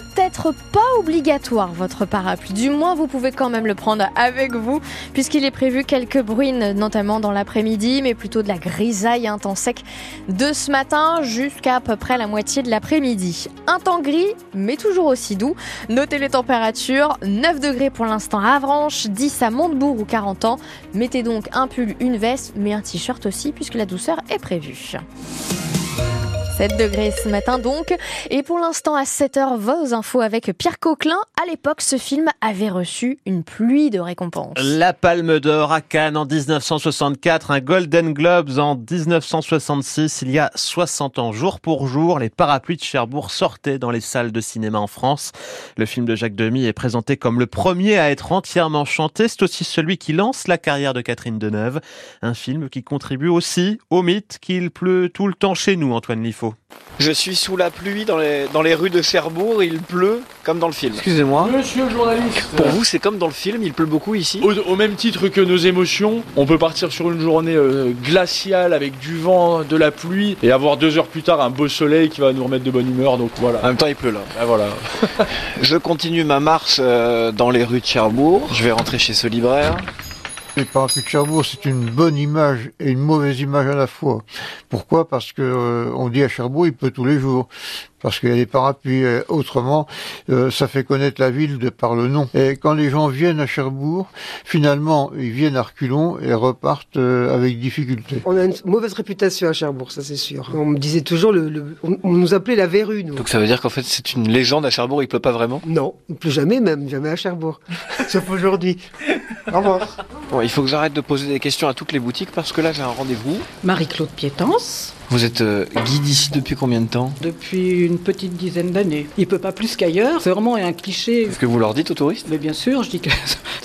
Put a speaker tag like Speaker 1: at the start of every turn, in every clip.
Speaker 1: peut-être pas obligatoire votre parapluie. Du moins, vous pouvez quand même le prendre avec vous, puisqu'il est prévu quelques bruines, notamment dans l'après-midi, mais plutôt de la grisaille, un temps sec de ce matin jusqu'à à peu près la moitié de l'après-midi. Un temps gris, mais toujours aussi doux. Notez les températures 9 degrés pour l'instant à Avranches, 10 à Montebourg ou 40 ans. Mettez donc un pull, une veste, mais un t-shirt aussi, puisque la douceur est prévue. 7 degrés ce matin donc. Et pour l'instant, à 7h, vos infos avec Pierre Coquelin. À l'époque, ce film avait reçu une pluie de récompenses.
Speaker 2: La Palme d'Or à Cannes en 1964, un Golden Globes en 1966. Il y a 60 ans, jour pour jour, les parapluies de Cherbourg sortaient dans les salles de cinéma en France. Le film de Jacques Demy est présenté comme le premier à être entièrement chanté. C'est aussi celui qui lance la carrière de Catherine Deneuve. Un film qui contribue aussi au mythe qu'il pleut tout le temps chez nous, Antoine Liffaut.
Speaker 3: Je suis sous la pluie dans les, dans les rues de Cherbourg, il pleut comme dans le film.
Speaker 4: Excusez-moi. Monsieur le journaliste.
Speaker 3: Pour vous, c'est comme dans le film, il pleut beaucoup ici
Speaker 4: au, même titre que nos émotions, on peut partir sur une journée euh, glaciale avec du vent, de la pluie, et avoir deux heures plus tard un beau soleil qui va nous remettre de bonne humeur, donc voilà.
Speaker 3: En même temps, il pleut là.
Speaker 4: Ah, voilà.
Speaker 3: Je continue ma marche euh, dans les rues de Cherbourg. Je vais rentrer chez ce libraire.
Speaker 5: Parapluies de Cherbourg, c'est une bonne image et une mauvaise image à la fois. Pourquoi? Parce que euh, on dit à Cherbourg, il peut tous les jours parce qu'il y a des parapluies. Euh, autrement, euh, ça fait connaître la ville de par le nom. Et quand les gens viennent à Cherbourg, finalement, ils viennent à reculons et repartent euh, avec difficulté.
Speaker 6: On a une mauvaise réputation à Cherbourg, ça c'est sûr. On me disait toujours, le, on, nous appelait la verrue. Nous.
Speaker 3: Donc ça veut dire qu'en fait c'est une légende à Cherbourg, il pleut pas vraiment?
Speaker 6: Non, plus jamais même, jamais à Cherbourg. Sauf aujourd'hui. Au revoir.
Speaker 3: Bon, il faut que j'arrête de poser des questions à toutes les boutiques parce que là j'ai un rendez-vous.
Speaker 7: Marie-Claude Piétance.
Speaker 3: Vous êtes euh, guide ici depuis combien de temps?
Speaker 7: Depuis une petite dizaine d'années. Il peut pas plus qu'ailleurs. C'est vraiment un cliché.
Speaker 3: Est-ce que vous leur dites aux touristes?
Speaker 7: Mais bien sûr, je dis que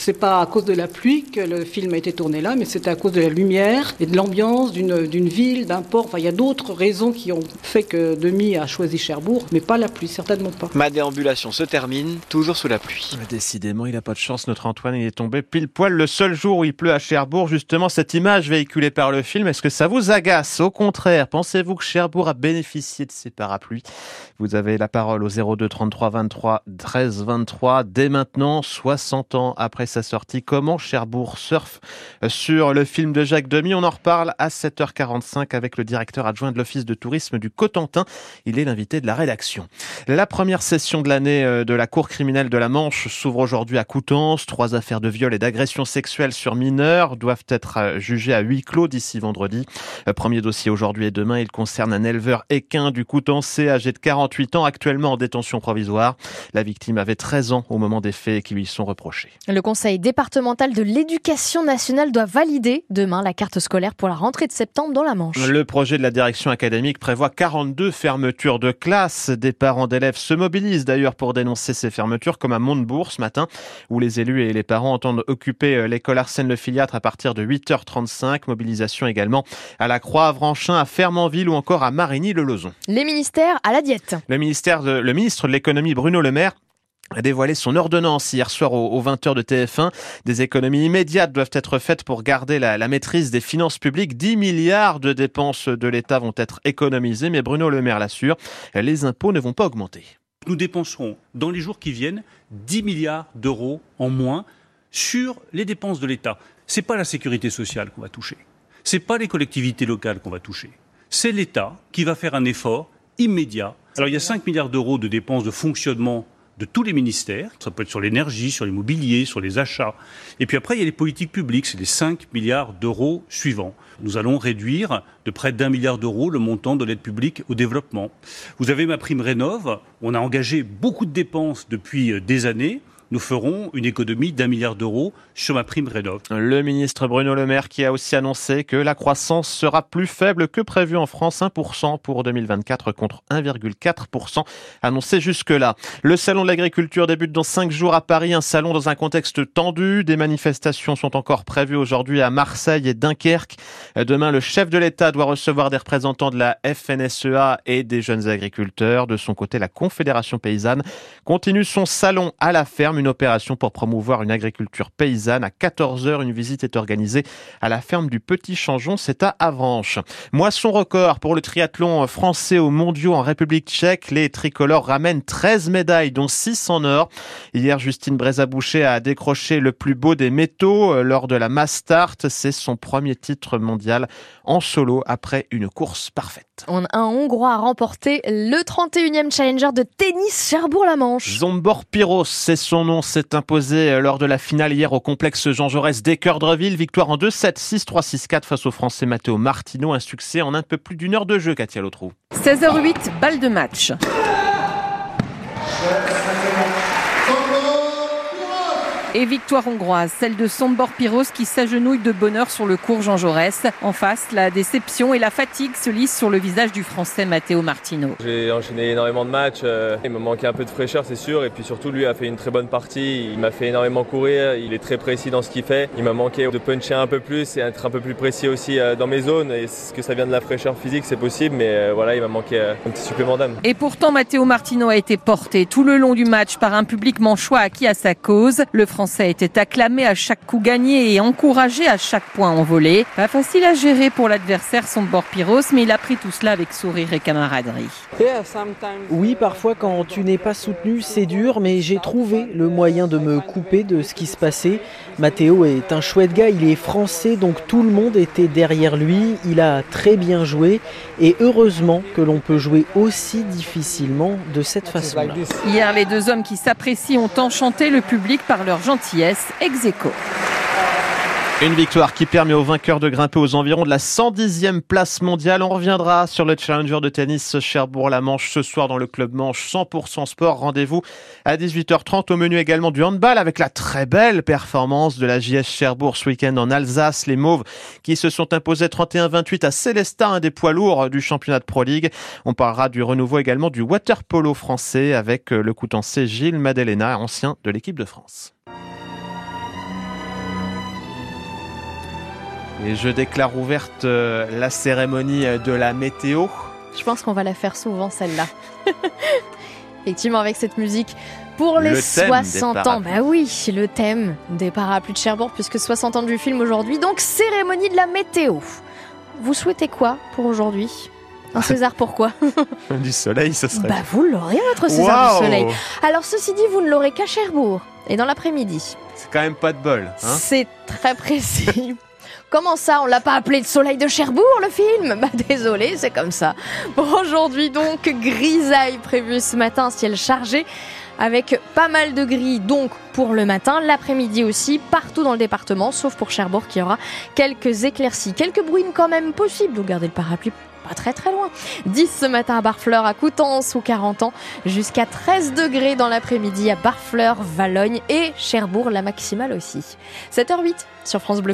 Speaker 7: c'est pas à cause de la pluie que le film a été tourné là, mais c'est à cause de la lumière et de l'ambiance d'une ville, d'un port. Enfin, il y a d'autres raisons qui ont fait que Demi a choisi Cherbourg, mais pas la pluie, certainement pas.
Speaker 3: Ma déambulation se termine toujours sous la pluie.
Speaker 2: Décidément, il a pas de chance, notre Antoine. Il est tombé pile poil le seul jour où il pleut à Cherbourg. Justement, cette image véhiculée par le film, est-ce que ça vous agace? Au contraire, Pensez-vous que Cherbourg a bénéficié de ces parapluies? Vous avez la parole au 02 33 23 13 23. Dès maintenant, 60 ans après sa sortie, comment Cherbourg surfe sur le film de Jacques Demy On en reparle à 7h45 avec le directeur adjoint de l'Office de tourisme du Cotentin. Il est l'invité de la rédaction. La première session de l'année euh, de la Cour criminelle de la Manche s'ouvre aujourd'hui à Coutances. Trois affaires de viol et d'agression sexuelle sur mineurs doivent être euh, jugées à huis clos d'ici vendredi. Euh, premier dossier aujourd'hui et demain. Il concerne un éleveur équin du Coutancé âgé de 48 ans, actuellement en détention provisoire. La victime avait 13 ans au moment des faits qui lui sont reprochés.
Speaker 1: Départemental de l'éducation nationale doit valider demain la carte scolaire pour la rentrée de septembre dans la Manche.
Speaker 2: Le projet de la direction académique prévoit 42 fermetures de classes. Des parents d'élèves se mobilisent d'ailleurs pour dénoncer ces fermetures, comme à Montebourg ce matin, où les élus et les parents entendent occuper euh, l'école Arsène Le Filiatre à partir de 8h35. Mobilisation également à la Croix-Avranchin, à Fermanville ou encore à Marigny-le-Lozon.
Speaker 1: Les ministères à la diète.
Speaker 2: Le, ministère de, le ministre de l'économie Bruno Le Maire a dévoilé son ordonnance hier soir aux 20h de TF1. Des économies immédiates doivent être faites pour garder la, maîtrise des finances publiques. 10 milliards de dépenses de l'État vont être économisées, mais Bruno Le Maire l'assure, les impôts ne vont pas augmenter.
Speaker 8: Nous dépenserons dans les jours qui viennent 10 milliards d'euros en moins sur les dépenses de l'État. C'est pas la sécurité sociale qu'on va toucher. C'est pas les collectivités locales qu'on va toucher c'est l'État qui va faire un effort immédiat. Alors il y a 5 milliards d'euros de dépenses de fonctionnement de tous les ministères. Ça peut être sur l'énergie, sur l'immobilier, sur les achats. Et puis après, il y a les politiques publiques. C'est les 5 milliards d'euros suivants. Nous allons réduire de près d'un milliard d'euros le montant de l'aide publique au développement. Vous avez ma prime rénov. On a engagé beaucoup de dépenses depuis euh, des années nous ferons une économie d'un milliard d'euros sur ma prime rénov.
Speaker 2: Le ministre Bruno Le Maire qui a aussi annoncé que la croissance sera plus faible que prévu en France, 1% pour 2024 contre 1,4% annoncé jusque-là. Le salon de l'agriculture débute dans cinq jours à Paris, un salon dans un contexte tendu. Des manifestations sont encore prévues aujourd'hui à Marseille et Dunkerque. Demain, le chef de l'État doit recevoir des représentants de la FNSEA et des jeunes agriculteurs. De son côté, la Confédération paysanne continue son salon à la ferme une opération pour promouvoir une agriculture paysanne. À 14h, une visite est organisée à la ferme du Petit Changeon, c'est à Avranches. Moisson record pour le triathlon français aux mondiaux en République tchèque. Les tricolores ramènent 13 médailles, dont 6 en or. Hier, Justine Brézaboucher a décroché le plus beau des métaux euh, lors de la Mass Start. C'est son premier titre mondial en solo après une course parfaite.
Speaker 1: Un Hongrois a remporté le 31e Challenger de tennis Cherbourg-la-Manche.
Speaker 2: Zombor Pyros, c'est son nom, s'est imposé euh, lors de la finale hier au complexe Jean Jaurès d'Équeurdreville. Victoire en 2-7, 6-3, 6-4 face au Français Matteo Martino. Un succès en un peu plus d'une heure de jeu, Katia Lotrou.
Speaker 9: 16h08, balle de match. Et victoire hongroise, celle de Sombor Pyros qui s'agenouille de bonheur sur le cours Jean Jaurès. En face, la déception et la fatigue se lisent sur le visage du français Matteo Martino.
Speaker 10: J'ai enchaîné énormément de matchs, euh, il me manquait un peu de fraîcheur c'est sûr, et puis surtout lui a fait une très bonne partie, il m'a fait énormément courir, il est très précis dans ce qu'il fait. Il m'a manqué de puncher un peu plus et être un peu plus précis aussi euh, dans mes zones, et ce que ça vient de la fraîcheur physique c'est possible, mais euh, voilà, il m'a manqué un petit supplément d'âme.
Speaker 9: Et pourtant Matteo Martino a été porté tout le long du match par un public manchois acquis à sa cause. Le français était acclamé à chaque coup gagné et encouragé à chaque point envolé. Pas facile à gérer pour l'adversaire son bord Pyros, mais il a pris tout cela avec sourire et camaraderie.
Speaker 11: Oui, parfois quand tu n'es pas soutenu, c'est dur, mais j'ai trouvé le moyen de me couper de ce qui se passait. Matteo est un chouette gars, il est français, donc tout le monde était derrière lui. Il a très bien joué et heureusement que l'on peut jouer aussi difficilement de cette façon-là.
Speaker 9: Hier, les deux hommes qui s'apprécient ont enchanté le public par leur
Speaker 2: Une victoire qui permet aux vainqueurs de grimper aux environs de la 110e place mondiale. On reviendra sur le Challenger de tennis Cherbourg-la-Manche ce soir dans le club Manche 100% sport. Rendez-vous à 18h30 au menu également du handball avec la très belle performance de la JS Cherbourg ce week-end en Alsace. Les Mauves qui se sont imposés 31-28 à Célestin, un des poids lourds du championnat de Pro League. On parlera du renouveau également du water polo français avec le coutancé Gilles Madelena, ancien de l'équipe de France. Et je déclare ouverte euh, la cérémonie de la météo.
Speaker 1: Je pense qu'on va la faire souvent celle-là. Effectivement, avec cette musique pour les 60 ans. Bah oui, le thème des parapluies de Cherbourg, puisque 60 ans du film aujourd'hui. Donc, cérémonie de la météo. Vous souhaitez quoi pour aujourd'hui? Un César pourquoi?
Speaker 2: Du soleil, ce serait.
Speaker 1: Bah vous l'aurez, notre César du soleil. Alors ceci dit, vous ne l'aurez qu'à Cherbourg et dans l'après-midi.
Speaker 2: C'est quand même pas de bol. Hein?
Speaker 1: C'est très précis. Comment ça, on l'a pas appelé le soleil de Cherbourg, le film Bah désolé, c'est comme ça. Pour aujourd'hui donc, grisaille prévue ce matin, ciel chargé avec pas mal de gris donc pour le matin, l'après-midi aussi, partout dans le département, sauf pour Cherbourg qui aura quelques éclaircies, quelques bruines quand même possibles. Vous gardez le parapluie pas très très loin. 10 ce matin à Barfleur, à Coutances ou 40 ans, jusqu'à 13 degrés dans l'après-midi à Barfleur, Valogne et Cherbourg, la maximale aussi. 7h08 sur France Bleu.